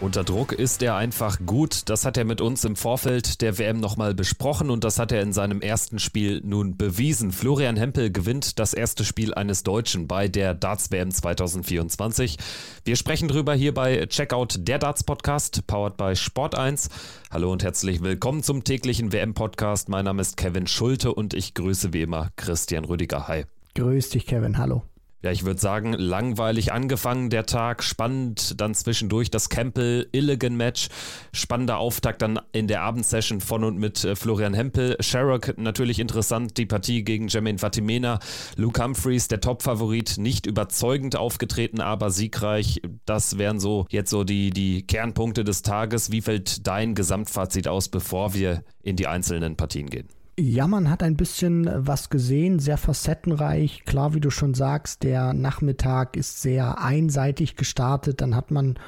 Unter Druck ist er einfach gut. Das hat er mit uns im Vorfeld der WM nochmal besprochen und das hat er in seinem ersten Spiel nun bewiesen. Florian Hempel gewinnt das erste Spiel eines Deutschen bei der Darts WM 2024. Wir sprechen drüber hier bei Checkout der Darts Podcast, powered by Sport1. Hallo und herzlich willkommen zum täglichen WM Podcast. Mein Name ist Kevin Schulte und ich grüße wie immer Christian Rüdiger. Hi. Grüß dich, Kevin. Hallo. Ja, ich würde sagen, langweilig angefangen der Tag, spannend dann zwischendurch das Campbell-Illigan-Match, spannender Auftakt dann in der Abendsession von und mit äh, Florian Hempel. Sherrock natürlich interessant, die Partie gegen Jermaine Fatimena. Luke Humphreys, der Top-Favorit, nicht überzeugend aufgetreten, aber siegreich. Das wären so jetzt so die, die Kernpunkte des Tages. Wie fällt dein Gesamtfazit aus, bevor wir in die einzelnen Partien gehen? Ja, man hat ein bisschen was gesehen, sehr facettenreich. Klar, wie du schon sagst, der Nachmittag ist sehr einseitig gestartet. Dann hat man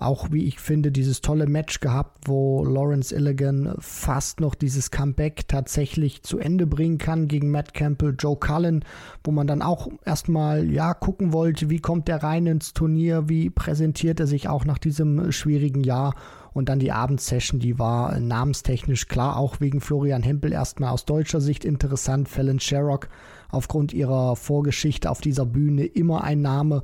auch, wie ich finde, dieses tolle Match gehabt, wo Lawrence Illigan fast noch dieses Comeback tatsächlich zu Ende bringen kann gegen Matt Campbell, Joe Cullen, wo man dann auch erstmal, ja, gucken wollte, wie kommt der rein ins Turnier, wie präsentiert er sich auch nach diesem schwierigen Jahr. Und dann die Abendsession, die war namenstechnisch klar, auch wegen Florian Hempel erstmal aus deutscher Sicht interessant. Fallon Sherrock aufgrund ihrer Vorgeschichte auf dieser Bühne immer ein Name,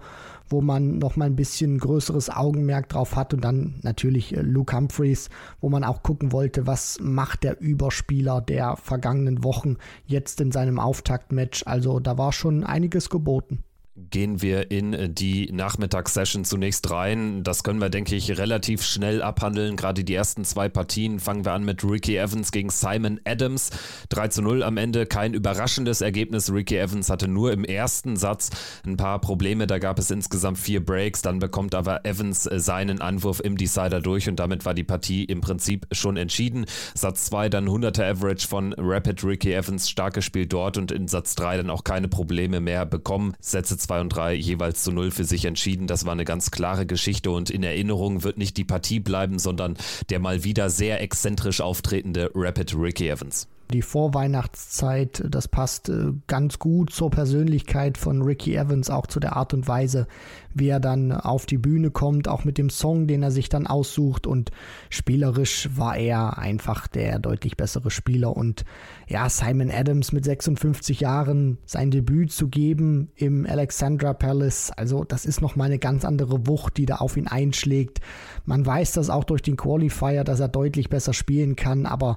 wo man noch mal ein bisschen größeres Augenmerk drauf hat. Und dann natürlich äh, Luke Humphreys, wo man auch gucken wollte, was macht der Überspieler der vergangenen Wochen jetzt in seinem Auftaktmatch. Also da war schon einiges geboten gehen wir in die Nachmittagssession zunächst rein. Das können wir, denke ich, relativ schnell abhandeln. Gerade die ersten zwei Partien fangen wir an mit Ricky Evans gegen Simon Adams. 3 zu 0 am Ende, kein überraschendes Ergebnis. Ricky Evans hatte nur im ersten Satz ein paar Probleme. Da gab es insgesamt vier Breaks. Dann bekommt aber Evans seinen Anwurf im Decider durch und damit war die Partie im Prinzip schon entschieden. Satz 2 dann 100er Average von Rapid Ricky Evans, stark gespielt dort und in Satz 3 dann auch keine Probleme mehr bekommen. Sätze 2 und 3 jeweils zu 0 für sich entschieden. Das war eine ganz klare Geschichte und in Erinnerung wird nicht die Partie bleiben, sondern der mal wieder sehr exzentrisch auftretende Rapid Ricky Evans die Vorweihnachtszeit, das passt äh, ganz gut zur Persönlichkeit von Ricky Evans, auch zu der Art und Weise, wie er dann auf die Bühne kommt, auch mit dem Song, den er sich dann aussucht. Und spielerisch war er einfach der deutlich bessere Spieler. Und ja, Simon Adams mit 56 Jahren sein Debüt zu geben im Alexandra Palace, also das ist nochmal eine ganz andere Wucht, die da auf ihn einschlägt. Man weiß das auch durch den Qualifier, dass er deutlich besser spielen kann, aber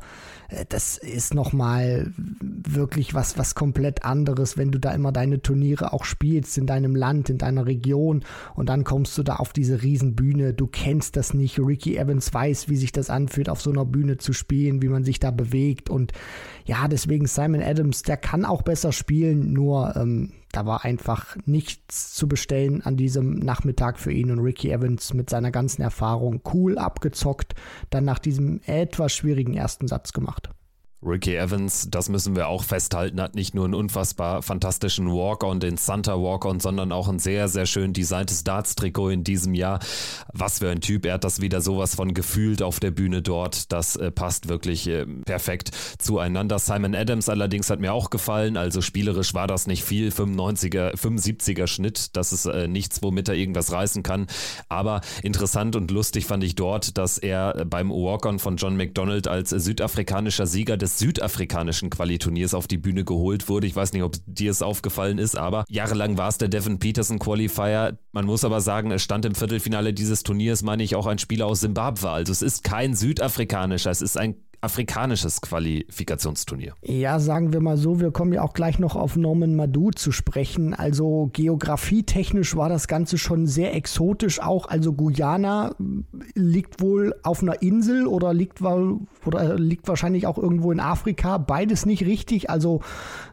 äh, das ist nochmal wirklich was, was komplett anderes, wenn du da immer deine Turniere auch spielst in deinem Land, in deiner Region und dann kommst du da auf diese Riesenbühne. Du kennst das nicht. Ricky Evans weiß, wie sich das anfühlt, auf so einer Bühne zu spielen, wie man sich da bewegt und ja, deswegen Simon Adams, der kann auch besser spielen, nur ähm, da war einfach nichts zu bestellen an diesem Nachmittag für ihn und Ricky Evans mit seiner ganzen Erfahrung cool abgezockt, dann nach diesem etwas schwierigen ersten Satz gemacht. Ricky Evans, das müssen wir auch festhalten, hat nicht nur einen unfassbar fantastischen Walk-On, den Santa Walk-On, sondern auch ein sehr, sehr schön designtes Darts-Trikot in diesem Jahr. Was für ein Typ, er hat das wieder sowas von gefühlt auf der Bühne dort. Das äh, passt wirklich äh, perfekt zueinander. Simon Adams allerdings hat mir auch gefallen, also spielerisch war das nicht viel, 95er, 75er Schnitt, das ist äh, nichts, womit er irgendwas reißen kann. Aber interessant und lustig fand ich dort, dass er beim Walk-On von John McDonald als südafrikanischer Sieger des südafrikanischen Qualiturniers auf die Bühne geholt wurde. Ich weiß nicht, ob dir es aufgefallen ist, aber jahrelang war es der Devin Peterson Qualifier. Man muss aber sagen, es stand im Viertelfinale dieses Turniers, meine ich, auch ein Spieler aus Simbabwe. Also es ist kein südafrikanischer, es ist ein afrikanisches Qualifikationsturnier. Ja, sagen wir mal so, wir kommen ja auch gleich noch auf Norman Madu zu sprechen. Also geografietechnisch war das Ganze schon sehr exotisch auch. Also Guyana liegt wohl auf einer Insel oder liegt, oder liegt wahrscheinlich auch irgendwo in Afrika. Beides nicht richtig. Also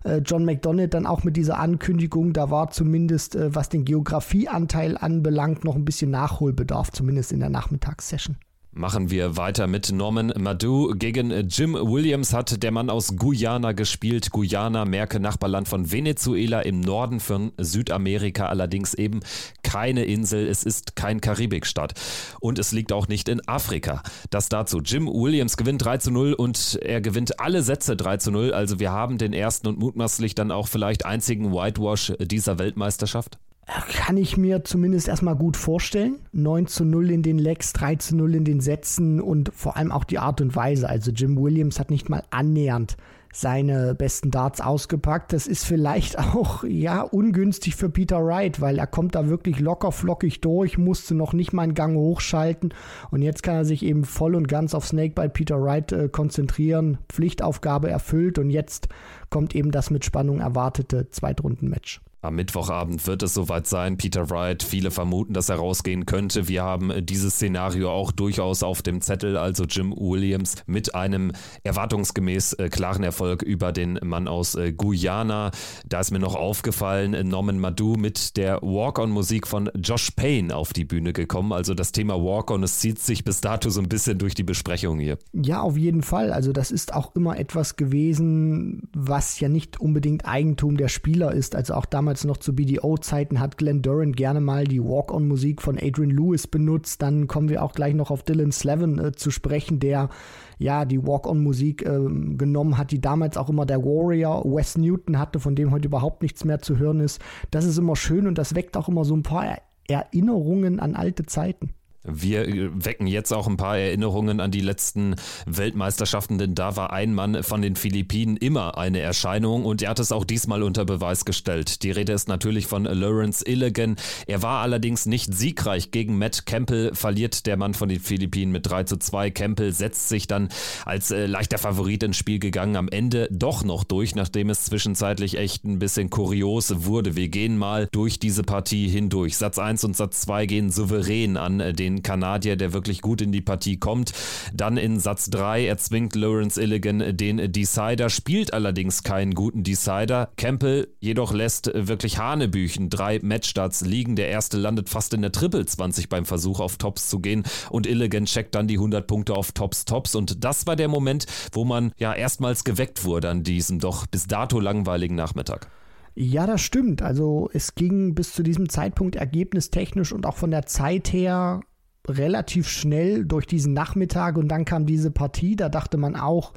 äh, John McDonald dann auch mit dieser Ankündigung, da war zumindest, äh, was den Geografieanteil anbelangt, noch ein bisschen Nachholbedarf, zumindest in der Nachmittagssession. Machen wir weiter mit Norman Madu. Gegen Jim Williams hat der Mann aus Guyana gespielt. Guyana, Merke, Nachbarland von Venezuela im Norden von Südamerika, allerdings eben keine Insel. Es ist kein Karibikstaat. Und es liegt auch nicht in Afrika. Das dazu. Jim Williams gewinnt 3 zu 0 und er gewinnt alle Sätze 3 zu 0. Also wir haben den ersten und mutmaßlich dann auch vielleicht einzigen Whitewash dieser Weltmeisterschaft. Kann ich mir zumindest erstmal gut vorstellen. 9 zu 0 in den Legs, 3 zu 0 in den Sätzen und vor allem auch die Art und Weise. Also Jim Williams hat nicht mal annähernd seine besten Darts ausgepackt. Das ist vielleicht auch ja ungünstig für Peter Wright, weil er kommt da wirklich locker flockig durch, musste noch nicht mal einen Gang hochschalten und jetzt kann er sich eben voll und ganz auf Snakebite Peter Wright äh, konzentrieren. Pflichtaufgabe erfüllt und jetzt kommt eben das mit Spannung erwartete Zweitrunden-Match. Am Mittwochabend wird es soweit sein. Peter Wright, viele vermuten, dass er rausgehen könnte. Wir haben dieses Szenario auch durchaus auf dem Zettel. Also Jim Williams mit einem erwartungsgemäß äh, klaren Erfolg über den Mann aus äh, Guyana. Da ist mir noch aufgefallen, äh, Norman Madu mit der Walk-on-Musik von Josh Payne auf die Bühne gekommen. Also das Thema Walk-on, es zieht sich bis dato so ein bisschen durch die Besprechung hier. Ja, auf jeden Fall. Also das ist auch immer etwas gewesen, was ja nicht unbedingt Eigentum der Spieler ist. Also auch damals damals noch zu BDO-Zeiten hat Glenn Durant gerne mal die Walk-on-Musik von Adrian Lewis benutzt. Dann kommen wir auch gleich noch auf Dylan Slevin äh, zu sprechen, der ja die Walk-on-Musik äh, genommen hat, die damals auch immer der Warrior Wes Newton hatte, von dem heute überhaupt nichts mehr zu hören ist. Das ist immer schön und das weckt auch immer so ein paar Erinnerungen an alte Zeiten. Wir äh, wecken jetzt auch ein paar Erinnerungen an die letzten Weltmeisterschaften, denn da war ein Mann von den Philippinen immer eine Erscheinung und er hat es auch diesmal unter Beweis gestellt. Die Rede ist natürlich von Lawrence Illigan. Er war allerdings nicht siegreich gegen Matt Campbell, verliert der Mann von den Philippinen mit 3 zu 2. Campbell setzt sich dann als äh, leichter Favorit ins Spiel gegangen, am Ende doch noch durch, nachdem es zwischenzeitlich echt ein bisschen kurios wurde. Wir gehen mal durch diese Partie hindurch. Satz 1 und Satz 2 gehen souverän an den den Kanadier, der wirklich gut in die Partie kommt. Dann in Satz 3 erzwingt Lawrence Illigan den Decider, spielt allerdings keinen guten Decider. Campbell jedoch lässt wirklich Hanebüchen. Drei Matchstarts liegen. Der erste landet fast in der Triple 20 beim Versuch auf Tops zu gehen und Illigan checkt dann die 100 Punkte auf Tops Tops und das war der Moment, wo man ja erstmals geweckt wurde an diesem doch bis dato langweiligen Nachmittag. Ja, das stimmt. Also es ging bis zu diesem Zeitpunkt ergebnistechnisch und auch von der Zeit her relativ schnell durch diesen Nachmittag und dann kam diese Partie. Da dachte man auch,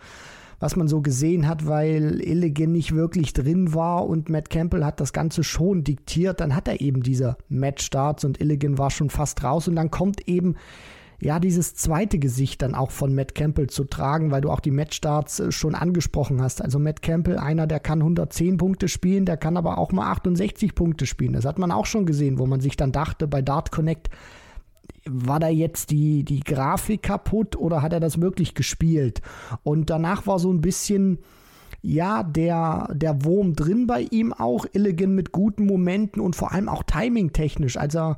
was man so gesehen hat, weil Illigan nicht wirklich drin war und Matt Campbell hat das Ganze schon diktiert. Dann hat er eben diese Matchstarts und Illigan war schon fast raus und dann kommt eben ja, dieses zweite Gesicht dann auch von Matt Campbell zu tragen, weil du auch die Matchstarts äh, schon angesprochen hast. Also Matt Campbell, einer, der kann 110 Punkte spielen, der kann aber auch mal 68 Punkte spielen. Das hat man auch schon gesehen, wo man sich dann dachte bei Dart Connect, war da jetzt die, die Grafik kaputt oder hat er das wirklich gespielt? Und danach war so ein bisschen, ja, der, der Wurm drin bei ihm auch, Illigan mit guten Momenten und vor allem auch timing-technisch. Also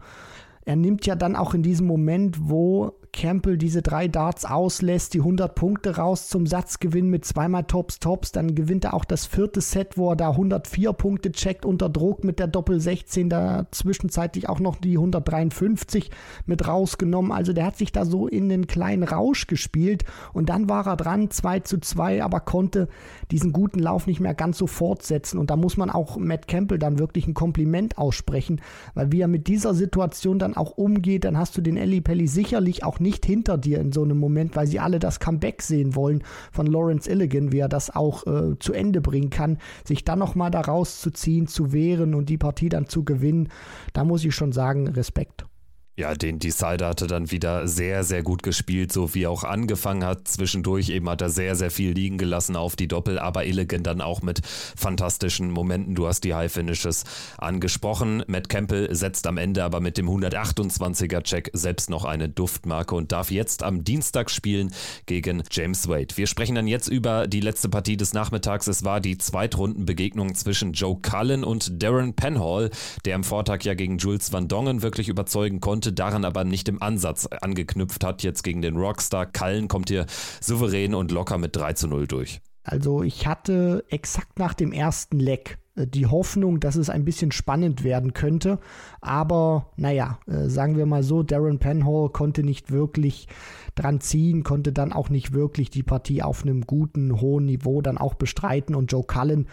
er nimmt ja dann auch in diesem Moment, wo Campbell diese drei Darts auslässt, die 100 Punkte raus zum Satzgewinn mit zweimal Tops, Tops. Dann gewinnt er auch das vierte Set, wo er da 104 Punkte checkt unter Druck mit der Doppel 16, da zwischenzeitlich auch noch die 153 mit rausgenommen. Also der hat sich da so in den kleinen Rausch gespielt und dann war er dran, 2 zu 2, aber konnte diesen guten Lauf nicht mehr ganz so fortsetzen. Und da muss man auch Matt Campbell dann wirklich ein Kompliment aussprechen, weil wie er mit dieser Situation dann auch umgeht, dann hast du den Ellie Pelli sicherlich auch nicht nicht hinter dir in so einem Moment, weil sie alle das Comeback sehen wollen von Lawrence Illigan, wie er das auch äh, zu Ende bringen kann, sich dann nochmal da rauszuziehen, zu wehren und die Partie dann zu gewinnen, da muss ich schon sagen, Respekt. Ja, den Decider hatte dann wieder sehr, sehr gut gespielt, so wie er auch angefangen hat. Zwischendurch eben hat er sehr, sehr viel liegen gelassen auf die Doppel, aber Illigan dann auch mit fantastischen Momenten. Du hast die High Finishes angesprochen. Matt Campbell setzt am Ende aber mit dem 128er Check selbst noch eine Duftmarke und darf jetzt am Dienstag spielen gegen James Wade. Wir sprechen dann jetzt über die letzte Partie des Nachmittags. Es war die Zweitrundenbegegnung zwischen Joe Cullen und Darren Penhall, der am Vortag ja gegen Jules Van Dongen wirklich überzeugen konnte konnte, daran aber nicht im Ansatz angeknüpft hat. Jetzt gegen den Rockstar Kallen kommt hier souverän und locker mit 3 zu 0 durch. Also ich hatte exakt nach dem ersten Leck äh, die Hoffnung, dass es ein bisschen spannend werden könnte. Aber naja, äh, sagen wir mal so, Darren Penhall konnte nicht wirklich dran ziehen, konnte dann auch nicht wirklich die Partie auf einem guten, hohen Niveau dann auch bestreiten und Joe Cullen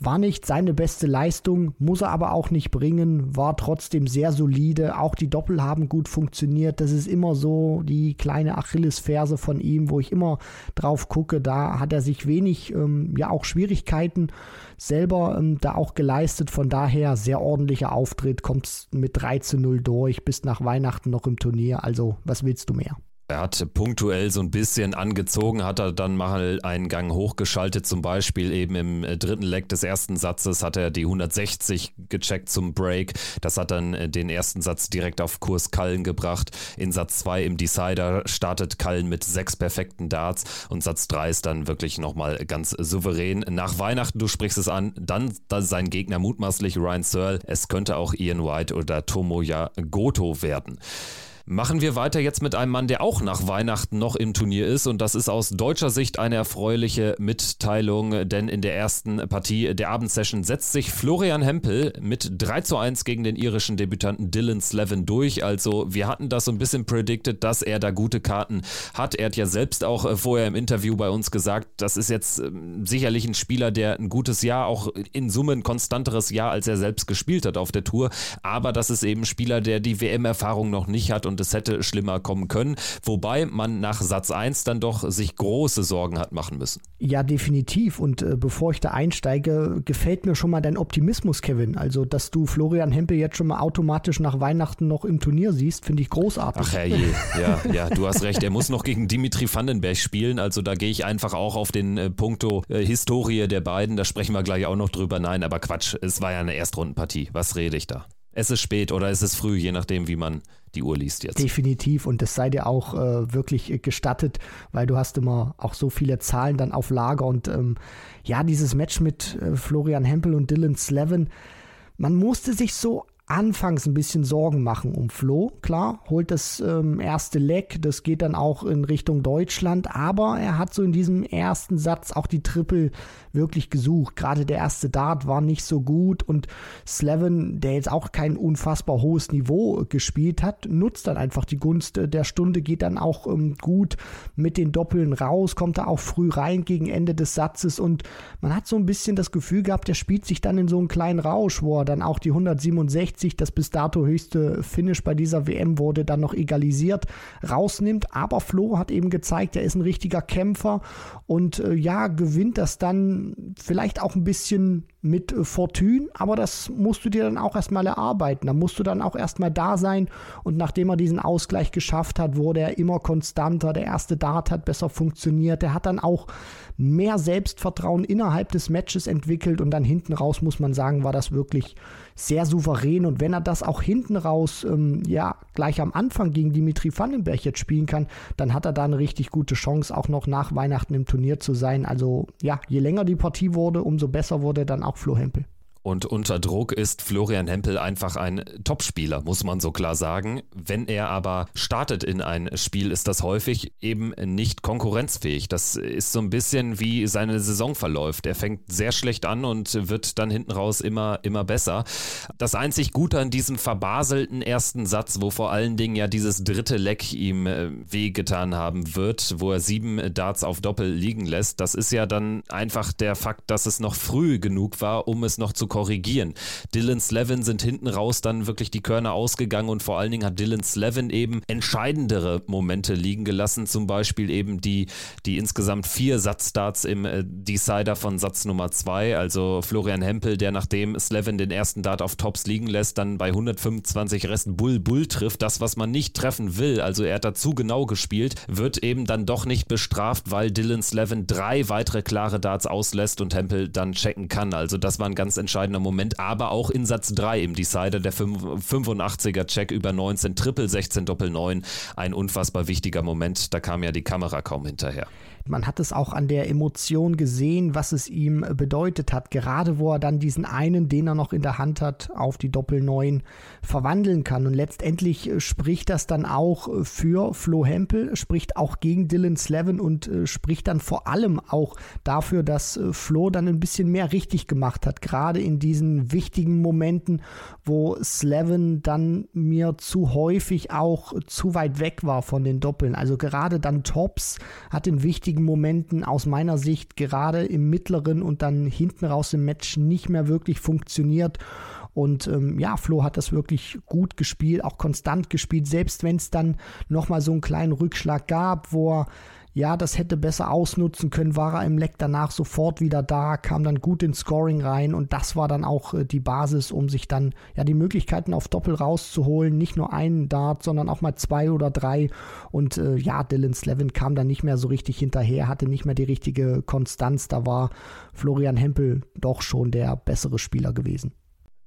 war nicht seine beste Leistung, muss er aber auch nicht bringen, war trotzdem sehr solide. Auch die Doppel haben gut funktioniert. Das ist immer so die kleine Achillesferse von ihm, wo ich immer drauf gucke. Da hat er sich wenig, ähm, ja auch Schwierigkeiten selber ähm, da auch geleistet. Von daher sehr ordentlicher Auftritt, kommt mit 3 zu 0 durch, bis nach Weihnachten noch im Turnier. Also was willst du mehr? Er hat punktuell so ein bisschen angezogen, hat er dann mal einen Gang hochgeschaltet, zum Beispiel eben im äh, dritten Leck des ersten Satzes hat er die 160 gecheckt zum Break. Das hat dann äh, den ersten Satz direkt auf Kurs Kallen gebracht. In Satz 2 im Decider startet Kallen mit sechs perfekten Darts und Satz 3 ist dann wirklich nochmal ganz souverän. Nach Weihnachten, du sprichst es an, dann, dann sein Gegner mutmaßlich Ryan Searle. Es könnte auch Ian White oder Tomoya Goto werden. Machen wir weiter jetzt mit einem Mann, der auch nach Weihnachten noch im Turnier ist und das ist aus deutscher Sicht eine erfreuliche Mitteilung, denn in der ersten Partie der Abendsession setzt sich Florian Hempel mit 3 zu 1 gegen den irischen Debütanten Dylan Slevin durch. Also wir hatten das so ein bisschen predicted, dass er da gute Karten hat. Er hat ja selbst auch äh, vorher im Interview bei uns gesagt, das ist jetzt ähm, sicherlich ein Spieler, der ein gutes Jahr, auch in Summe ein konstanteres Jahr, als er selbst gespielt hat auf der Tour. Aber das ist eben ein Spieler, der die WM-Erfahrung noch nicht hat und und es hätte schlimmer kommen können. Wobei man nach Satz 1 dann doch sich große Sorgen hat machen müssen. Ja, definitiv. Und äh, bevor ich da einsteige, gefällt mir schon mal dein Optimismus, Kevin. Also, dass du Florian Hempel jetzt schon mal automatisch nach Weihnachten noch im Turnier siehst, finde ich großartig. Ach herrje, ja, ja, du hast recht. Er muss noch gegen Dimitri Vandenberg spielen. Also da gehe ich einfach auch auf den äh, Punkto äh, Historie der beiden. Da sprechen wir gleich auch noch drüber. Nein, aber Quatsch, es war ja eine Erstrundenpartie. Was rede ich da? Es ist spät oder es ist früh, je nachdem, wie man die Uhr liest jetzt. Definitiv und das sei dir auch äh, wirklich gestattet, weil du hast immer auch so viele Zahlen dann auf Lager und ähm, ja, dieses Match mit äh, Florian Hempel und Dylan Slevin, man musste sich so anfangs ein bisschen Sorgen machen um Flo. Klar, holt das ähm, erste Leck, das geht dann auch in Richtung Deutschland, aber er hat so in diesem ersten Satz auch die Triple wirklich gesucht. Gerade der erste Dart war nicht so gut und Slevin, der jetzt auch kein unfassbar hohes Niveau gespielt hat, nutzt dann einfach die Gunst der Stunde, geht dann auch ähm, gut mit den Doppeln raus, kommt da auch früh rein gegen Ende des Satzes und man hat so ein bisschen das Gefühl gehabt, der spielt sich dann in so einen kleinen Rausch, wo er dann auch die 167 160, das bis dato höchste Finish bei dieser WM wurde dann noch egalisiert, rausnimmt. Aber Flo hat eben gezeigt, er ist ein richtiger Kämpfer und äh, ja, gewinnt das dann vielleicht auch ein bisschen mit äh, Fortune, aber das musst du dir dann auch erstmal erarbeiten. Da musst du dann auch erstmal da sein und nachdem er diesen Ausgleich geschafft hat, wurde er immer konstanter. Der erste Dart hat besser funktioniert. Er hat dann auch mehr Selbstvertrauen innerhalb des Matches entwickelt und dann hinten raus muss man sagen, war das wirklich sehr souverän und wenn er das auch hinten raus ähm, ja gleich am Anfang gegen Dimitri Vandenberg jetzt spielen kann, dann hat er da eine richtig gute Chance auch noch nach Weihnachten im Turnier zu sein. Also ja, je länger die Partie wurde, umso besser wurde dann auch Flo Hempel. Und unter Druck ist Florian Hempel einfach ein Topspieler, muss man so klar sagen. Wenn er aber startet in ein Spiel, ist das häufig eben nicht konkurrenzfähig. Das ist so ein bisschen wie seine Saison verläuft. Er fängt sehr schlecht an und wird dann hinten raus immer, immer besser. Das einzig Gute an diesem verbaselten ersten Satz, wo vor allen Dingen ja dieses dritte Leck ihm äh, wehgetan haben wird, wo er sieben Darts auf Doppel liegen lässt, das ist ja dann einfach der Fakt, dass es noch früh genug war, um es noch zu korrigieren. Dylan Slevin sind hinten raus dann wirklich die Körner ausgegangen und vor allen Dingen hat Dylan Slevin eben entscheidendere Momente liegen gelassen, zum Beispiel eben die, die insgesamt vier Satzstarts im äh, Decider von Satz Nummer zwei, also Florian Hempel, der nachdem Slevin den ersten Dart auf Tops liegen lässt, dann bei 125 Resten Bull Bull trifft, das was man nicht treffen will, also er hat dazu genau gespielt, wird eben dann doch nicht bestraft, weil Dylan Slevin drei weitere klare Darts auslässt und Hempel dann checken kann, also das war ein ganz entscheidender entscheidender Moment, aber auch in Satz 3 im Decider, der 85er Check über 19, Triple 16, Doppel 9, ein unfassbar wichtiger Moment, da kam ja die Kamera kaum hinterher. Man hat es auch an der Emotion gesehen, was es ihm bedeutet hat. Gerade wo er dann diesen einen, den er noch in der Hand hat, auf die Doppel 9 verwandeln kann. Und letztendlich spricht das dann auch für Flo Hempel, spricht auch gegen Dylan Slevin und äh, spricht dann vor allem auch dafür, dass äh, Flo dann ein bisschen mehr richtig gemacht hat. Gerade in diesen wichtigen Momenten, wo Slevin dann mir zu häufig auch zu weit weg war von den Doppeln. Also gerade dann Tops hat in wichtigen Momenten aus meiner Sicht gerade im mittleren und dann hinten raus im Match nicht mehr wirklich funktioniert. Und ähm, ja, Flo hat das wirklich gut gespielt, auch konstant gespielt, selbst wenn es dann nochmal so einen kleinen Rückschlag gab, wo er ja, das hätte besser ausnutzen können, war er im Leck danach sofort wieder da, kam dann gut ins Scoring rein und das war dann auch äh, die Basis, um sich dann ja die Möglichkeiten auf Doppel rauszuholen. Nicht nur einen Dart, sondern auch mal zwei oder drei. Und äh, ja, Dylan Slevin kam dann nicht mehr so richtig hinterher, hatte nicht mehr die richtige Konstanz. Da war Florian Hempel doch schon der bessere Spieler gewesen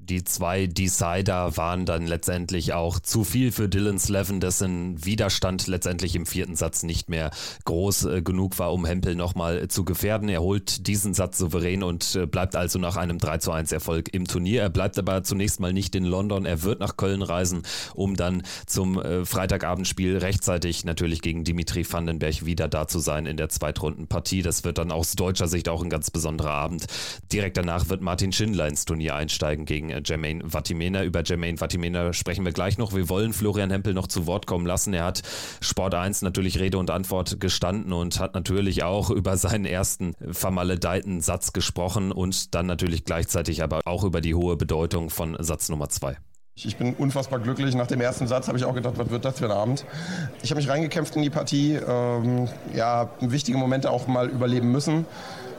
die zwei Decider waren dann letztendlich auch zu viel für Dylan Slevin, dessen Widerstand letztendlich im vierten Satz nicht mehr groß äh, genug war, um Hempel nochmal zu gefährden. Er holt diesen Satz souverän und äh, bleibt also nach einem 3 zu 1 Erfolg im Turnier. Er bleibt aber zunächst mal nicht in London. Er wird nach Köln reisen, um dann zum äh, Freitagabendspiel rechtzeitig natürlich gegen Dimitri Vandenberg wieder da zu sein in der Zweitrundenpartie. Das wird dann aus deutscher Sicht auch ein ganz besonderer Abend. Direkt danach wird Martin Schindler ins Turnier einsteigen gegen Jermaine Vatimena. Über Jermaine Vatimena sprechen wir gleich noch. Wir wollen Florian Hempel noch zu Wort kommen lassen. Er hat Sport 1 natürlich Rede und Antwort gestanden und hat natürlich auch über seinen ersten vermaledeiten Satz gesprochen und dann natürlich gleichzeitig aber auch über die hohe Bedeutung von Satz Nummer 2. Ich bin unfassbar glücklich. Nach dem ersten Satz habe ich auch gedacht, was wird das für ein Abend? Ich habe mich reingekämpft in die Partie. Ähm, ja, wichtige Momente auch mal überleben müssen.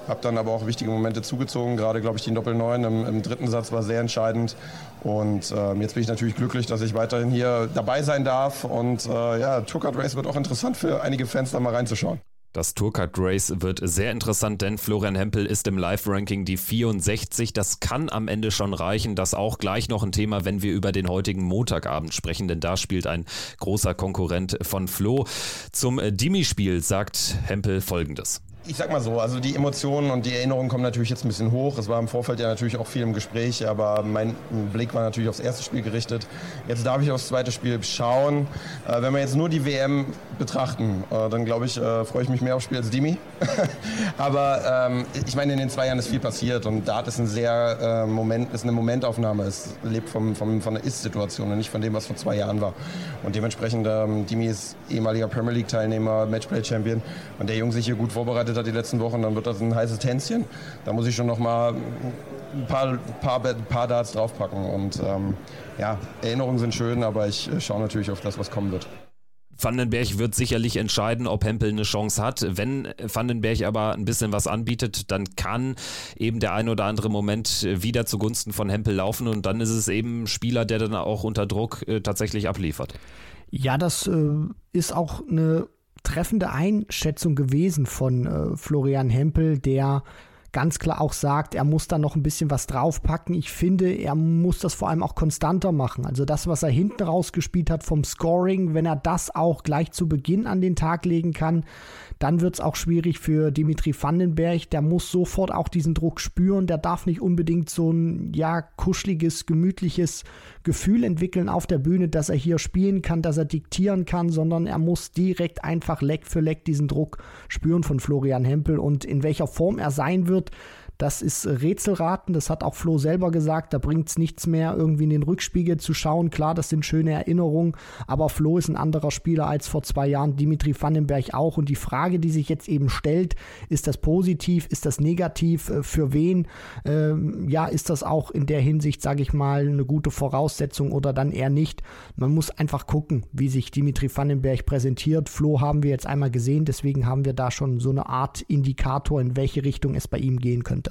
Habe dann aber auch wichtige Momente zugezogen. Gerade, glaube ich, die Doppel 9 im, im, dritten Satz war sehr entscheidend. Und äh, jetzt bin ich natürlich glücklich, dass ich weiterhin hier dabei sein darf. Und äh, ja, Tourcard Race wird auch interessant für einige Fans, da mal reinzuschauen. Das Tourcard Race wird sehr interessant, denn Florian Hempel ist im Live-Ranking die 64. Das kann am Ende schon reichen. Das auch gleich noch ein Thema, wenn wir über den heutigen Montagabend sprechen, denn da spielt ein großer Konkurrent von Flo. Zum Dimi-Spiel sagt Hempel folgendes ich sag mal so, also die Emotionen und die Erinnerungen kommen natürlich jetzt ein bisschen hoch. Es war im Vorfeld ja natürlich auch viel im Gespräch, aber mein Blick war natürlich aufs erste Spiel gerichtet. Jetzt darf ich aufs zweite Spiel schauen. Äh, wenn wir jetzt nur die WM betrachten, äh, dann glaube ich, äh, freue ich mich mehr aufs Spiel als Dimi. aber ähm, ich meine, in den zwei Jahren ist viel passiert und Dart ist ein sehr äh, Moment, ist eine Momentaufnahme. Es lebt vom, vom, von der Ist-Situation und nicht von dem, was vor zwei Jahren war. Und dementsprechend, ähm, Dimi ist ehemaliger Premier League-Teilnehmer, Matchplay-Champion und der Junge sich hier gut vorbereitet hat die letzten Wochen, dann wird das ein heißes Tänzchen. Da muss ich schon noch mal ein paar, paar, paar Darts draufpacken. Und ähm, ja, Erinnerungen sind schön, aber ich äh, schaue natürlich auf das, was kommen wird. Vandenberg wird sicherlich entscheiden, ob Hempel eine Chance hat. Wenn Vandenberg aber ein bisschen was anbietet, dann kann eben der ein oder andere Moment wieder zugunsten von Hempel laufen und dann ist es eben ein Spieler, der dann auch unter Druck äh, tatsächlich abliefert. Ja, das äh, ist auch eine treffende Einschätzung gewesen von äh, Florian Hempel, der ganz klar auch sagt, er muss da noch ein bisschen was draufpacken. Ich finde, er muss das vor allem auch konstanter machen. Also das, was er hinten rausgespielt hat vom Scoring, wenn er das auch gleich zu Beginn an den Tag legen kann, dann wird es auch schwierig für Dimitri Vandenberg. Der muss sofort auch diesen Druck spüren. Der darf nicht unbedingt so ein ja kuscheliges, gemütliches Gefühl entwickeln auf der Bühne, dass er hier spielen kann, dass er diktieren kann, sondern er muss direkt einfach Leck für Leck diesen Druck spüren von Florian Hempel und in welcher Form er sein wird, вперед, das ist Rätselraten, das hat auch Flo selber gesagt, da bringt es nichts mehr, irgendwie in den Rückspiegel zu schauen. Klar, das sind schöne Erinnerungen, aber Flo ist ein anderer Spieler als vor zwei Jahren, Dimitri Vandenberg auch. Und die Frage, die sich jetzt eben stellt, ist das positiv, ist das negativ, äh, für wen? Ähm, ja, ist das auch in der Hinsicht, sage ich mal, eine gute Voraussetzung oder dann eher nicht? Man muss einfach gucken, wie sich Dimitri Vandenberg präsentiert. Flo haben wir jetzt einmal gesehen, deswegen haben wir da schon so eine Art Indikator, in welche Richtung es bei ihm gehen könnte.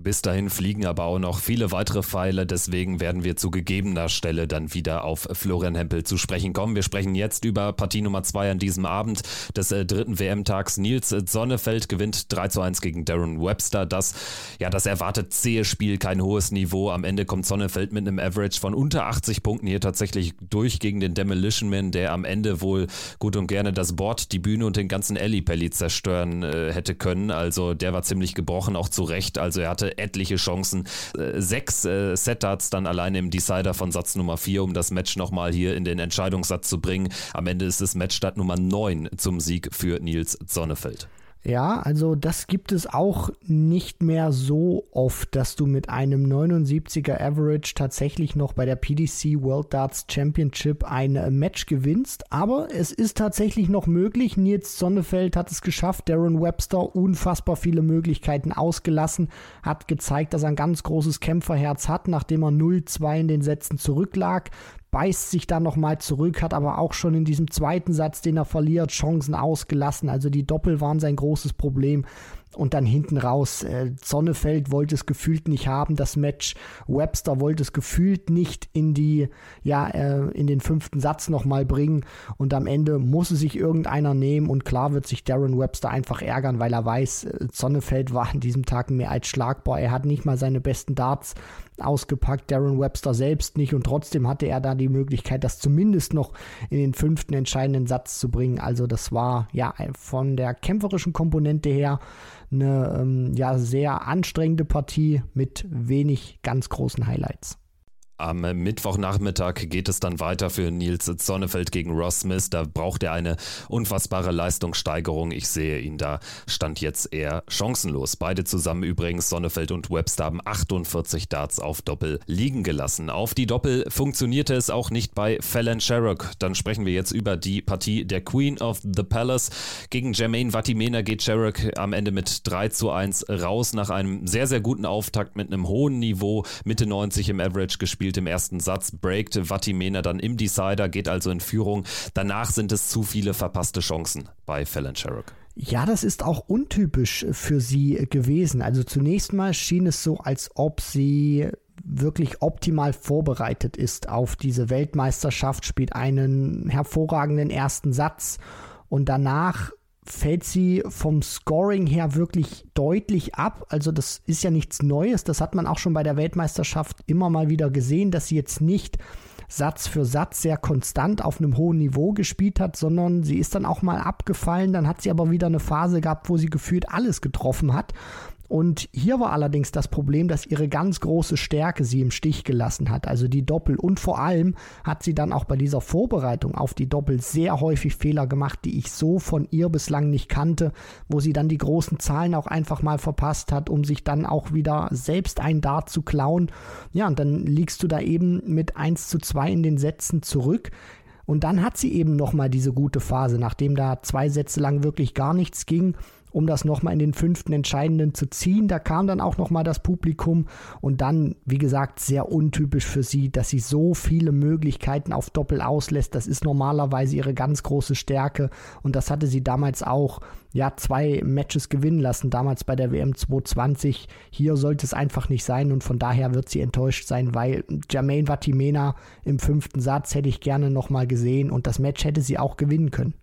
Bis dahin fliegen aber auch noch viele weitere Pfeile, deswegen werden wir zu gegebener Stelle dann wieder auf Florian Hempel zu sprechen kommen. Wir sprechen jetzt über Partie Nummer 2 an diesem Abend des äh, dritten WM-Tags. Nils Sonnefeld gewinnt 3 zu 1 gegen Darren Webster. Das, ja, das erwartet zähe Spiel, kein hohes Niveau. Am Ende kommt Sonnefeld mit einem Average von unter 80 Punkten hier tatsächlich durch gegen den Demolition Man, der am Ende wohl gut und gerne das Board, die Bühne und den ganzen Ellipelli zerstören äh, hätte können. Also der war ziemlich gebrochen, auch zu Recht. Also er hatte etliche Chancen. Äh, sechs äh, Set-Darts dann alleine im Decider von Satz Nummer vier, um das Match nochmal hier in den Entscheidungssatz zu bringen. Am Ende ist es Matchstart Nummer neun zum Sieg für Nils Sonnefeld. Ja, also das gibt es auch nicht mehr so oft, dass du mit einem 79er Average tatsächlich noch bei der PDC World Darts Championship ein Match gewinnst. Aber es ist tatsächlich noch möglich. Nils Sonnefeld hat es geschafft. Darren Webster unfassbar viele Möglichkeiten ausgelassen, hat gezeigt, dass er ein ganz großes Kämpferherz hat, nachdem er 0-2 in den Sätzen zurücklag beißt sich dann nochmal zurück, hat aber auch schon in diesem zweiten Satz, den er verliert, Chancen ausgelassen. Also die Doppel waren sein großes Problem und dann hinten raus, äh, Sonnefeld wollte es gefühlt nicht haben, das Match. Webster wollte es gefühlt nicht in die, ja, äh, in den fünften Satz nochmal bringen. Und am Ende muss es sich irgendeiner nehmen und klar wird sich Darren Webster einfach ärgern, weil er weiß, äh, Sonnefeld war an diesem Tag mehr als schlagbar. Er hat nicht mal seine besten Darts ausgepackt, Darren Webster selbst nicht und trotzdem hatte er da die Möglichkeit, das zumindest noch in den fünften entscheidenden Satz zu bringen. Also das war ja von der kämpferischen Komponente her eine ähm, ja, sehr anstrengende Partie mit wenig ganz großen Highlights. Am Mittwochnachmittag geht es dann weiter für Nils Sonnefeld gegen Ross Smith. Da braucht er eine unfassbare Leistungssteigerung. Ich sehe ihn da, stand jetzt eher chancenlos. Beide zusammen übrigens, Sonnefeld und Webster haben 48 Darts auf Doppel liegen gelassen. Auf die Doppel funktionierte es auch nicht bei Fallon Sherrock. Dann sprechen wir jetzt über die Partie der Queen of the Palace. Gegen Jermaine Vatimena geht Sherrock am Ende mit 3 zu 1 raus nach einem sehr, sehr guten Auftakt mit einem hohen Niveau. Mitte 90 im Average gespielt spielt im ersten Satz, breakt Vatimena dann im Decider, geht also in Führung. Danach sind es zu viele verpasste Chancen bei Fallon Sherrock. Ja, das ist auch untypisch für sie gewesen. Also zunächst mal schien es so, als ob sie wirklich optimal vorbereitet ist auf diese Weltmeisterschaft, spielt einen hervorragenden ersten Satz und danach fällt sie vom Scoring her wirklich deutlich ab. Also das ist ja nichts Neues. Das hat man auch schon bei der Weltmeisterschaft immer mal wieder gesehen, dass sie jetzt nicht Satz für Satz sehr konstant auf einem hohen Niveau gespielt hat, sondern sie ist dann auch mal abgefallen. Dann hat sie aber wieder eine Phase gehabt, wo sie gefühlt alles getroffen hat. Und hier war allerdings das Problem, dass ihre ganz große Stärke sie im Stich gelassen hat, also die Doppel. Und vor allem hat sie dann auch bei dieser Vorbereitung auf die Doppel sehr häufig Fehler gemacht, die ich so von ihr bislang nicht kannte, wo sie dann die großen Zahlen auch einfach mal verpasst hat, um sich dann auch wieder selbst ein Dart zu klauen. Ja, und dann liegst du da eben mit 1 zu 2 in den Sätzen zurück. Und dann hat sie eben nochmal diese gute Phase, nachdem da zwei Sätze lang wirklich gar nichts ging um das nochmal in den fünften Entscheidenden zu ziehen. Da kam dann auch nochmal das Publikum und dann, wie gesagt, sehr untypisch für sie, dass sie so viele Möglichkeiten auf Doppel auslässt. Das ist normalerweise ihre ganz große Stärke und das hatte sie damals auch, ja, zwei Matches gewinnen lassen, damals bei der WM 220. Hier sollte es einfach nicht sein und von daher wird sie enttäuscht sein, weil Jermaine Vatimena im fünften Satz hätte ich gerne nochmal gesehen und das Match hätte sie auch gewinnen können.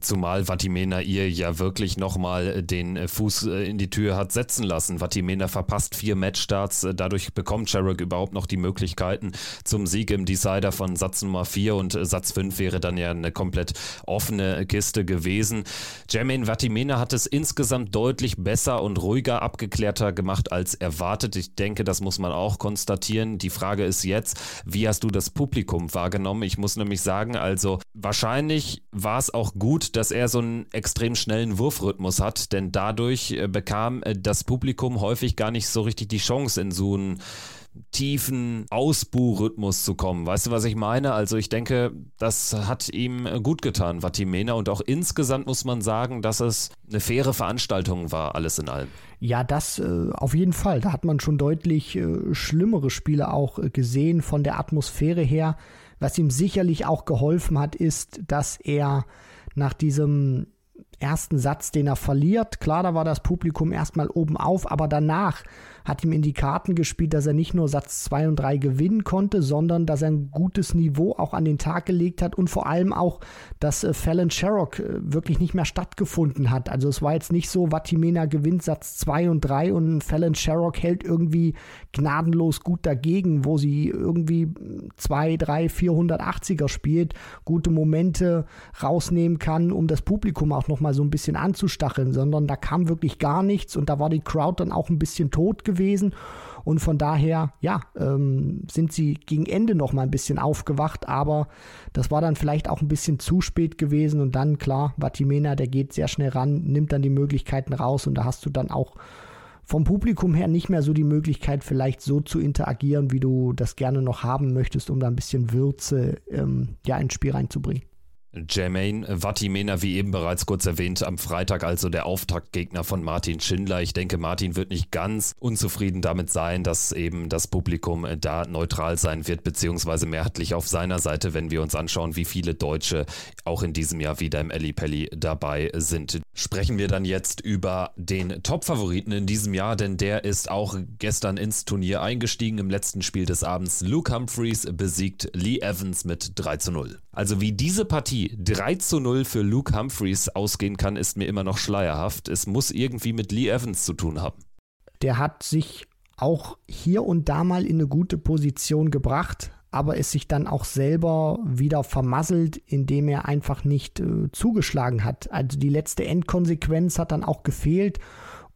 Zumal Vatimena ihr ja wirklich nochmal den Fuß äh, in die Tür hat setzen lassen. Vatimena verpasst vier Matchstarts, dadurch bekommt Sherrock überhaupt noch die Möglichkeiten zum Sieg im Decider von Satz Nummer 4 und Satz 5 wäre dann ja eine komplett offene Kiste gewesen. Jermaine Vatimena hat es insgesamt deutlich besser und ruhiger abgeklärter gemacht als erwartet. Ich denke, das muss man auch konstatieren. Die Frage ist jetzt, wie hast du das Publikum wahrgenommen? Ich muss nämlich sagen, also wahrscheinlich war es auch gut, dass er so einen extrem schnellen Wurfrhythmus hat, denn dadurch äh, bekam äh, das Publikum häufig gar nicht so richtig die Chance, in so einen tiefen Ausbuhrhythmus zu kommen. Weißt du, was ich meine? Also ich denke, das hat ihm gut getan, Vatimena. Und auch insgesamt muss man sagen, dass es eine faire Veranstaltung war, alles in allem. Ja, das äh, auf jeden Fall. Da hat man schon deutlich äh, schlimmere Spiele auch äh, gesehen von der Atmosphäre her. Was ihm sicherlich auch geholfen hat, ist, dass er nach diesem ersten Satz, den er verliert. Klar, da war das Publikum erstmal oben auf, aber danach hat ihm in die Karten gespielt, dass er nicht nur Satz 2 und 3 gewinnen konnte, sondern dass er ein gutes Niveau auch an den Tag gelegt hat und vor allem auch, dass äh, Fallon Sherrock äh, wirklich nicht mehr stattgefunden hat. Also es war jetzt nicht so, Vatimena gewinnt Satz 2 und 3 und Fallon Sherrock hält irgendwie gnadenlos gut dagegen, wo sie irgendwie 2, 3, 480er spielt, gute Momente rausnehmen kann, um das Publikum auch nochmal so ein bisschen anzustacheln, sondern da kam wirklich gar nichts und da war die Crowd dann auch ein bisschen tot gewesen gewesen. Und von daher, ja, ähm, sind sie gegen Ende noch mal ein bisschen aufgewacht, aber das war dann vielleicht auch ein bisschen zu spät gewesen. Und dann, klar, Vatimena, der geht sehr schnell ran, nimmt dann die Möglichkeiten raus und da hast du dann auch vom Publikum her nicht mehr so die Möglichkeit, vielleicht so zu interagieren, wie du das gerne noch haben möchtest, um da ein bisschen Würze ähm, ja, ins Spiel reinzubringen. Jermaine Vatimena, wie eben bereits kurz erwähnt, am Freitag also der Auftaktgegner von Martin Schindler. Ich denke, Martin wird nicht ganz unzufrieden damit sein, dass eben das Publikum da neutral sein wird, beziehungsweise mehrheitlich auf seiner Seite, wenn wir uns anschauen, wie viele Deutsche auch in diesem Jahr wieder im Pelli dabei sind. Sprechen wir dann jetzt über den Top-Favoriten in diesem Jahr, denn der ist auch gestern ins Turnier eingestiegen im letzten Spiel des Abends. Luke Humphreys besiegt Lee Evans mit 3 zu 0. Also wie diese Partie 3 zu 0 für Luke Humphreys ausgehen kann, ist mir immer noch schleierhaft. Es muss irgendwie mit Lee Evans zu tun haben. Der hat sich auch hier und da mal in eine gute Position gebracht, aber es sich dann auch selber wieder vermasselt, indem er einfach nicht äh, zugeschlagen hat. Also die letzte Endkonsequenz hat dann auch gefehlt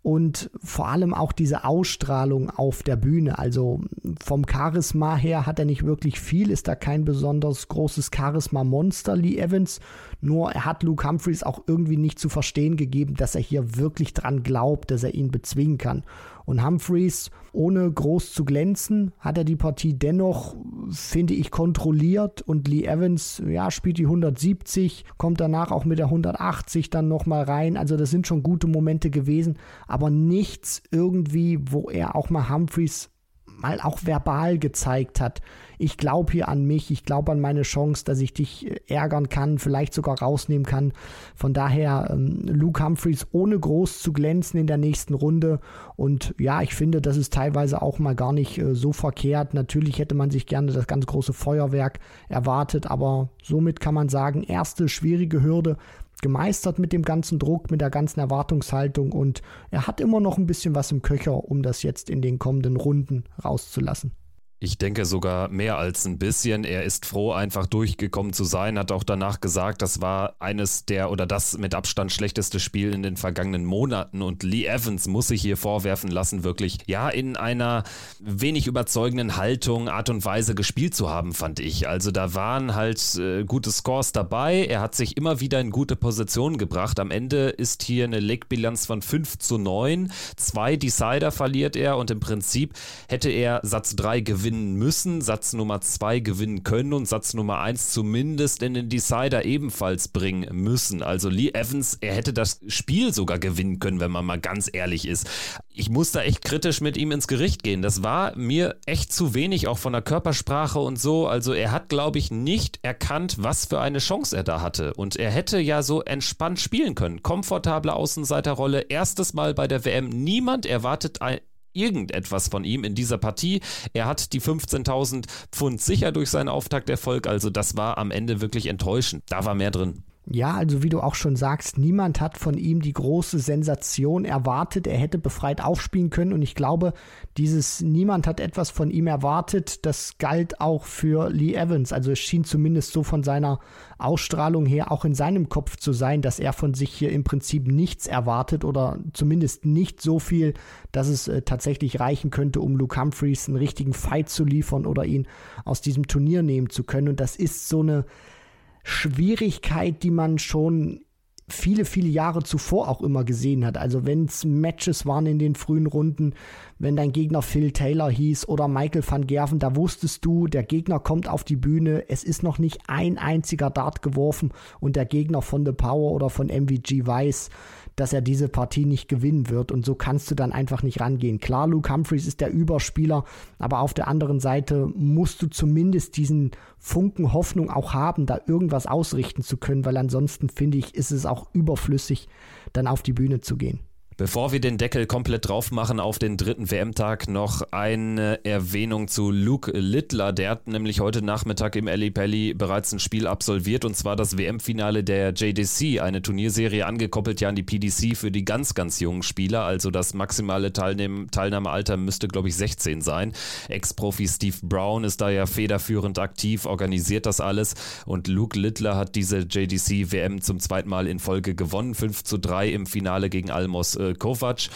und vor allem auch diese Ausstrahlung auf der Bühne. Also vom Charisma her hat er nicht wirklich viel, ist da kein besonders großes Charisma-Monster, Lee Evans. Nur er hat Luke Humphreys auch irgendwie nicht zu verstehen gegeben, dass er hier wirklich dran glaubt, dass er ihn bezwingen kann. Und Humphreys, ohne groß zu glänzen, hat er die Partie dennoch, finde ich, kontrolliert. Und Lee Evans, ja, spielt die 170, kommt danach auch mit der 180 dann nochmal rein. Also das sind schon gute Momente gewesen, aber nichts irgendwie, wo er auch mal Humphreys mal auch verbal gezeigt hat. Ich glaube hier an mich, ich glaube an meine Chance, dass ich dich äh, ärgern kann, vielleicht sogar rausnehmen kann. Von daher ähm, Luke Humphreys ohne groß zu glänzen in der nächsten Runde. Und ja, ich finde, das ist teilweise auch mal gar nicht äh, so verkehrt. Natürlich hätte man sich gerne das ganz große Feuerwerk erwartet, aber somit kann man sagen, erste schwierige Hürde gemeistert mit dem ganzen Druck, mit der ganzen Erwartungshaltung und er hat immer noch ein bisschen was im Köcher, um das jetzt in den kommenden Runden rauszulassen. Ich denke sogar mehr als ein bisschen. Er ist froh, einfach durchgekommen zu sein. Hat auch danach gesagt, das war eines der oder das mit Abstand schlechteste Spiel in den vergangenen Monaten. Und Lee Evans muss sich hier vorwerfen lassen, wirklich ja in einer wenig überzeugenden Haltung, Art und Weise gespielt zu haben, fand ich. Also da waren halt äh, gute Scores dabei. Er hat sich immer wieder in gute Positionen gebracht. Am Ende ist hier eine Leg-Bilanz von 5 zu 9. Zwei Decider verliert er und im Prinzip hätte er Satz 3 gewinnen gewinnen müssen, Satz Nummer 2 gewinnen können und Satz Nummer 1 zumindest in den Decider ebenfalls bringen müssen. Also Lee Evans, er hätte das Spiel sogar gewinnen können, wenn man mal ganz ehrlich ist. Ich muss da echt kritisch mit ihm ins Gericht gehen. Das war mir echt zu wenig, auch von der Körpersprache und so. Also er hat, glaube ich, nicht erkannt, was für eine Chance er da hatte. Und er hätte ja so entspannt spielen können. Komfortable Außenseiterrolle, erstes Mal bei der WM. Niemand erwartet ein irgendetwas von ihm in dieser Partie. Er hat die 15.000 Pfund sicher durch seinen Auftakterfolg, also das war am Ende wirklich enttäuschend. Da war mehr drin. Ja, also wie du auch schon sagst, niemand hat von ihm die große Sensation erwartet. Er hätte befreit aufspielen können und ich glaube, dieses niemand hat etwas von ihm erwartet, das galt auch für Lee Evans. Also es schien zumindest so von seiner Ausstrahlung her auch in seinem Kopf zu sein, dass er von sich hier im Prinzip nichts erwartet oder zumindest nicht so viel, dass es äh, tatsächlich reichen könnte, um Luke Humphreys einen richtigen Fight zu liefern oder ihn aus diesem Turnier nehmen zu können. Und das ist so eine Schwierigkeit, die man schon viele, viele Jahre zuvor auch immer gesehen hat. Also wenn es Matches waren in den frühen Runden, wenn dein Gegner Phil Taylor hieß oder Michael van Gerven, da wusstest du, der Gegner kommt auf die Bühne, es ist noch nicht ein einziger Dart geworfen und der Gegner von The Power oder von MVG weiß, dass er diese Partie nicht gewinnen wird und so kannst du dann einfach nicht rangehen. Klar, Luke Humphreys ist der Überspieler, aber auf der anderen Seite musst du zumindest diesen Funken Hoffnung auch haben, da irgendwas ausrichten zu können, weil ansonsten finde ich, ist es auch auch überflüssig, dann auf die Bühne zu gehen. Bevor wir den Deckel komplett drauf machen auf den dritten WM-Tag, noch eine Erwähnung zu Luke Littler. Der hat nämlich heute Nachmittag im Ali Pelli bereits ein Spiel absolviert und zwar das WM-Finale der JDC, eine Turnierserie angekoppelt ja an die PDC für die ganz, ganz jungen Spieler. Also das maximale Teilnehm Teilnahmealter müsste, glaube ich, 16 sein. Ex-Profi Steve Brown ist da ja federführend aktiv, organisiert das alles und Luke Littler hat diese JDC WM zum zweiten Mal in Folge gewonnen. 5 zu 3 im Finale gegen Almos Kovac.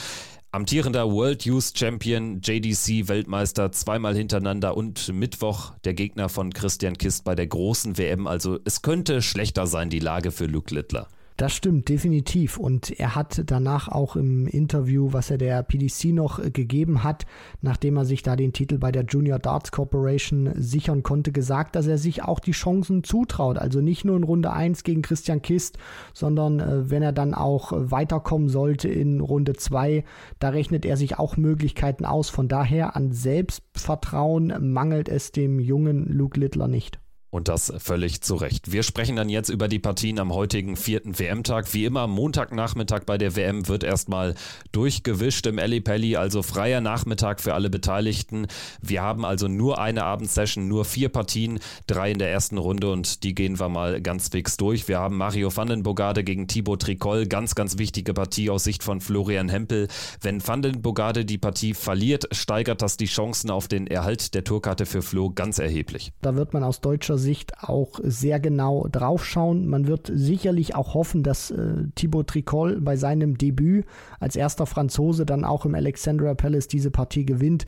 Amtierender World Youth Champion, JDC Weltmeister zweimal hintereinander und Mittwoch der Gegner von Christian Kist bei der großen WM. Also es könnte schlechter sein, die Lage für Luke Littler. Das stimmt, definitiv. Und er hat danach auch im Interview, was er der PDC noch äh, gegeben hat, nachdem er sich da den Titel bei der Junior Darts Corporation sichern konnte, gesagt, dass er sich auch die Chancen zutraut. Also nicht nur in Runde 1 gegen Christian Kist, sondern äh, wenn er dann auch weiterkommen sollte in Runde 2, da rechnet er sich auch Möglichkeiten aus. Von daher an Selbstvertrauen mangelt es dem jungen Luke Littler nicht. Und das völlig zu Recht. Wir sprechen dann jetzt über die Partien am heutigen vierten WM-Tag. Wie immer, Montagnachmittag bei der WM wird erstmal durchgewischt im Eli Pelli, also freier Nachmittag für alle Beteiligten. Wir haben also nur eine Abendsession, nur vier Partien, drei in der ersten Runde und die gehen wir mal ganz fix durch. Wir haben Mario Vandenbogade gegen Thibaut Tricol, ganz, ganz wichtige Partie aus Sicht von Florian Hempel. Wenn Vandenbogade die Partie verliert, steigert das die Chancen auf den Erhalt der Tourkarte für Flo ganz erheblich. Da wird man aus deutscher Sicht auch sehr genau draufschauen. Man wird sicherlich auch hoffen, dass äh, Thibaut Tricol bei seinem Debüt als erster Franzose dann auch im Alexandra Palace diese Partie gewinnt.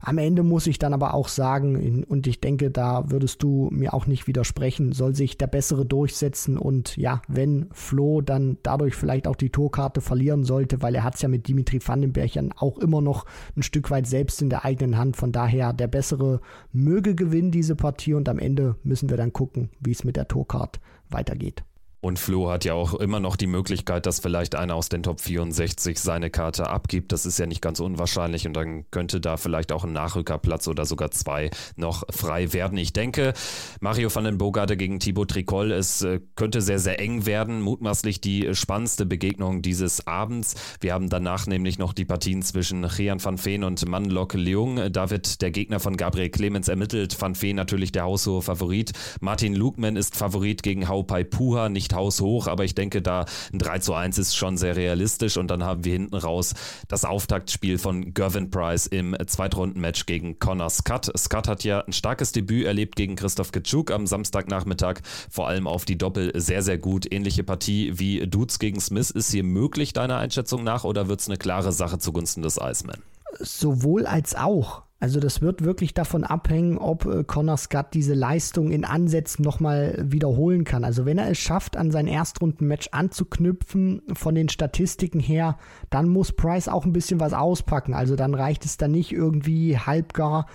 Am Ende muss ich dann aber auch sagen, und ich denke, da würdest du mir auch nicht widersprechen, soll sich der Bessere durchsetzen und ja, wenn Flo dann dadurch vielleicht auch die Torkarte verlieren sollte, weil er hat es ja mit Dimitri Vandenberg auch immer noch ein Stück weit selbst in der eigenen Hand. Von daher, der Bessere möge gewinnen diese Partie und am Ende müssen wir dann gucken, wie es mit der Torkarte weitergeht. Und Flo hat ja auch immer noch die Möglichkeit, dass vielleicht einer aus den Top 64 seine Karte abgibt. Das ist ja nicht ganz unwahrscheinlich und dann könnte da vielleicht auch ein Nachrückerplatz oder sogar zwei noch frei werden. Ich denke, Mario van den Bogarde gegen Thibaut Tricol, es äh, könnte sehr, sehr eng werden. Mutmaßlich die spannendste Begegnung dieses Abends. Wir haben danach nämlich noch die Partien zwischen Rian van Veen und Manlok Leung. Da wird der Gegner von Gabriel Clemens ermittelt. Van Veen natürlich der haushohe Favorit. Martin Lukman ist Favorit gegen Haupai Puha, nicht nicht haushoch, aber ich denke, da ein 3 zu 1 ist schon sehr realistisch und dann haben wir hinten raus das Auftaktspiel von Gervin Price im Zweitrundenmatch gegen Connor Scott. Scott hat ja ein starkes Debüt erlebt gegen Christoph Kitschuk am Samstagnachmittag, vor allem auf die Doppel sehr, sehr gut. Ähnliche Partie wie Dudes gegen Smith. Ist hier möglich, deiner Einschätzung nach, oder wird es eine klare Sache zugunsten des Iceman? Sowohl als auch. Also das wird wirklich davon abhängen, ob äh, Connor Scott diese Leistung in Ansätzen nochmal wiederholen kann. Also wenn er es schafft, an sein Erstrundenmatch anzuknüpfen von den Statistiken her, dann muss Price auch ein bisschen was auspacken. Also dann reicht es dann nicht irgendwie halbgar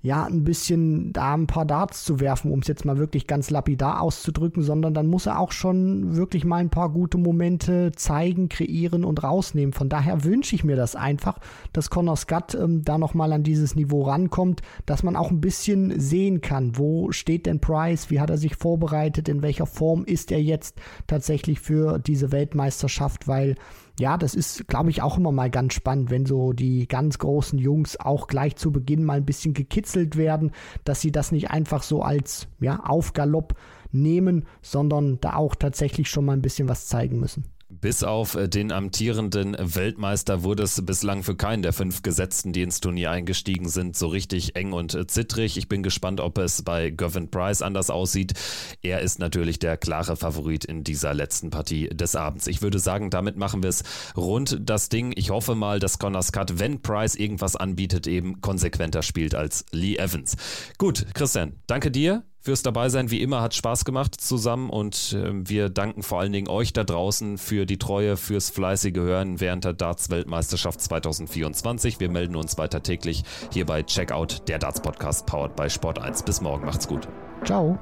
ja, ein bisschen da ein paar Darts zu werfen, um es jetzt mal wirklich ganz lapidar auszudrücken, sondern dann muss er auch schon wirklich mal ein paar gute Momente zeigen, kreieren und rausnehmen. Von daher wünsche ich mir das einfach, dass Connor Scott ähm, da nochmal an dieses Niveau rankommt, dass man auch ein bisschen sehen kann, wo steht denn Price, wie hat er sich vorbereitet, in welcher Form ist er jetzt tatsächlich für diese Weltmeisterschaft, weil ja, das ist, glaube ich, auch immer mal ganz spannend, wenn so die ganz großen Jungs auch gleich zu Beginn mal ein bisschen gekitzelt werden, dass sie das nicht einfach so als ja, Aufgalopp nehmen, sondern da auch tatsächlich schon mal ein bisschen was zeigen müssen. Bis auf äh, den amtierenden Weltmeister wurde es bislang für keinen der fünf Gesetzten, die ins Turnier eingestiegen sind, so richtig eng und äh, zittrig. Ich bin gespannt, ob es bei Gavin Price anders aussieht. Er ist natürlich der klare Favorit in dieser letzten Partie des Abends. Ich würde sagen, damit machen wir es rund das Ding. Ich hoffe mal, dass Connor Scott, wenn Price irgendwas anbietet, eben konsequenter spielt als Lee Evans. Gut, Christian, danke dir fürs Dabeisein. Wie immer hat Spaß gemacht zusammen und äh, wir danken vor allen Dingen euch da draußen für die Treue, fürs fleißige Hören während der Darts-Weltmeisterschaft 2024. Wir melden uns weiter täglich hier bei Checkout, der Darts-Podcast powered by Sport1. Bis morgen, macht's gut. Ciao.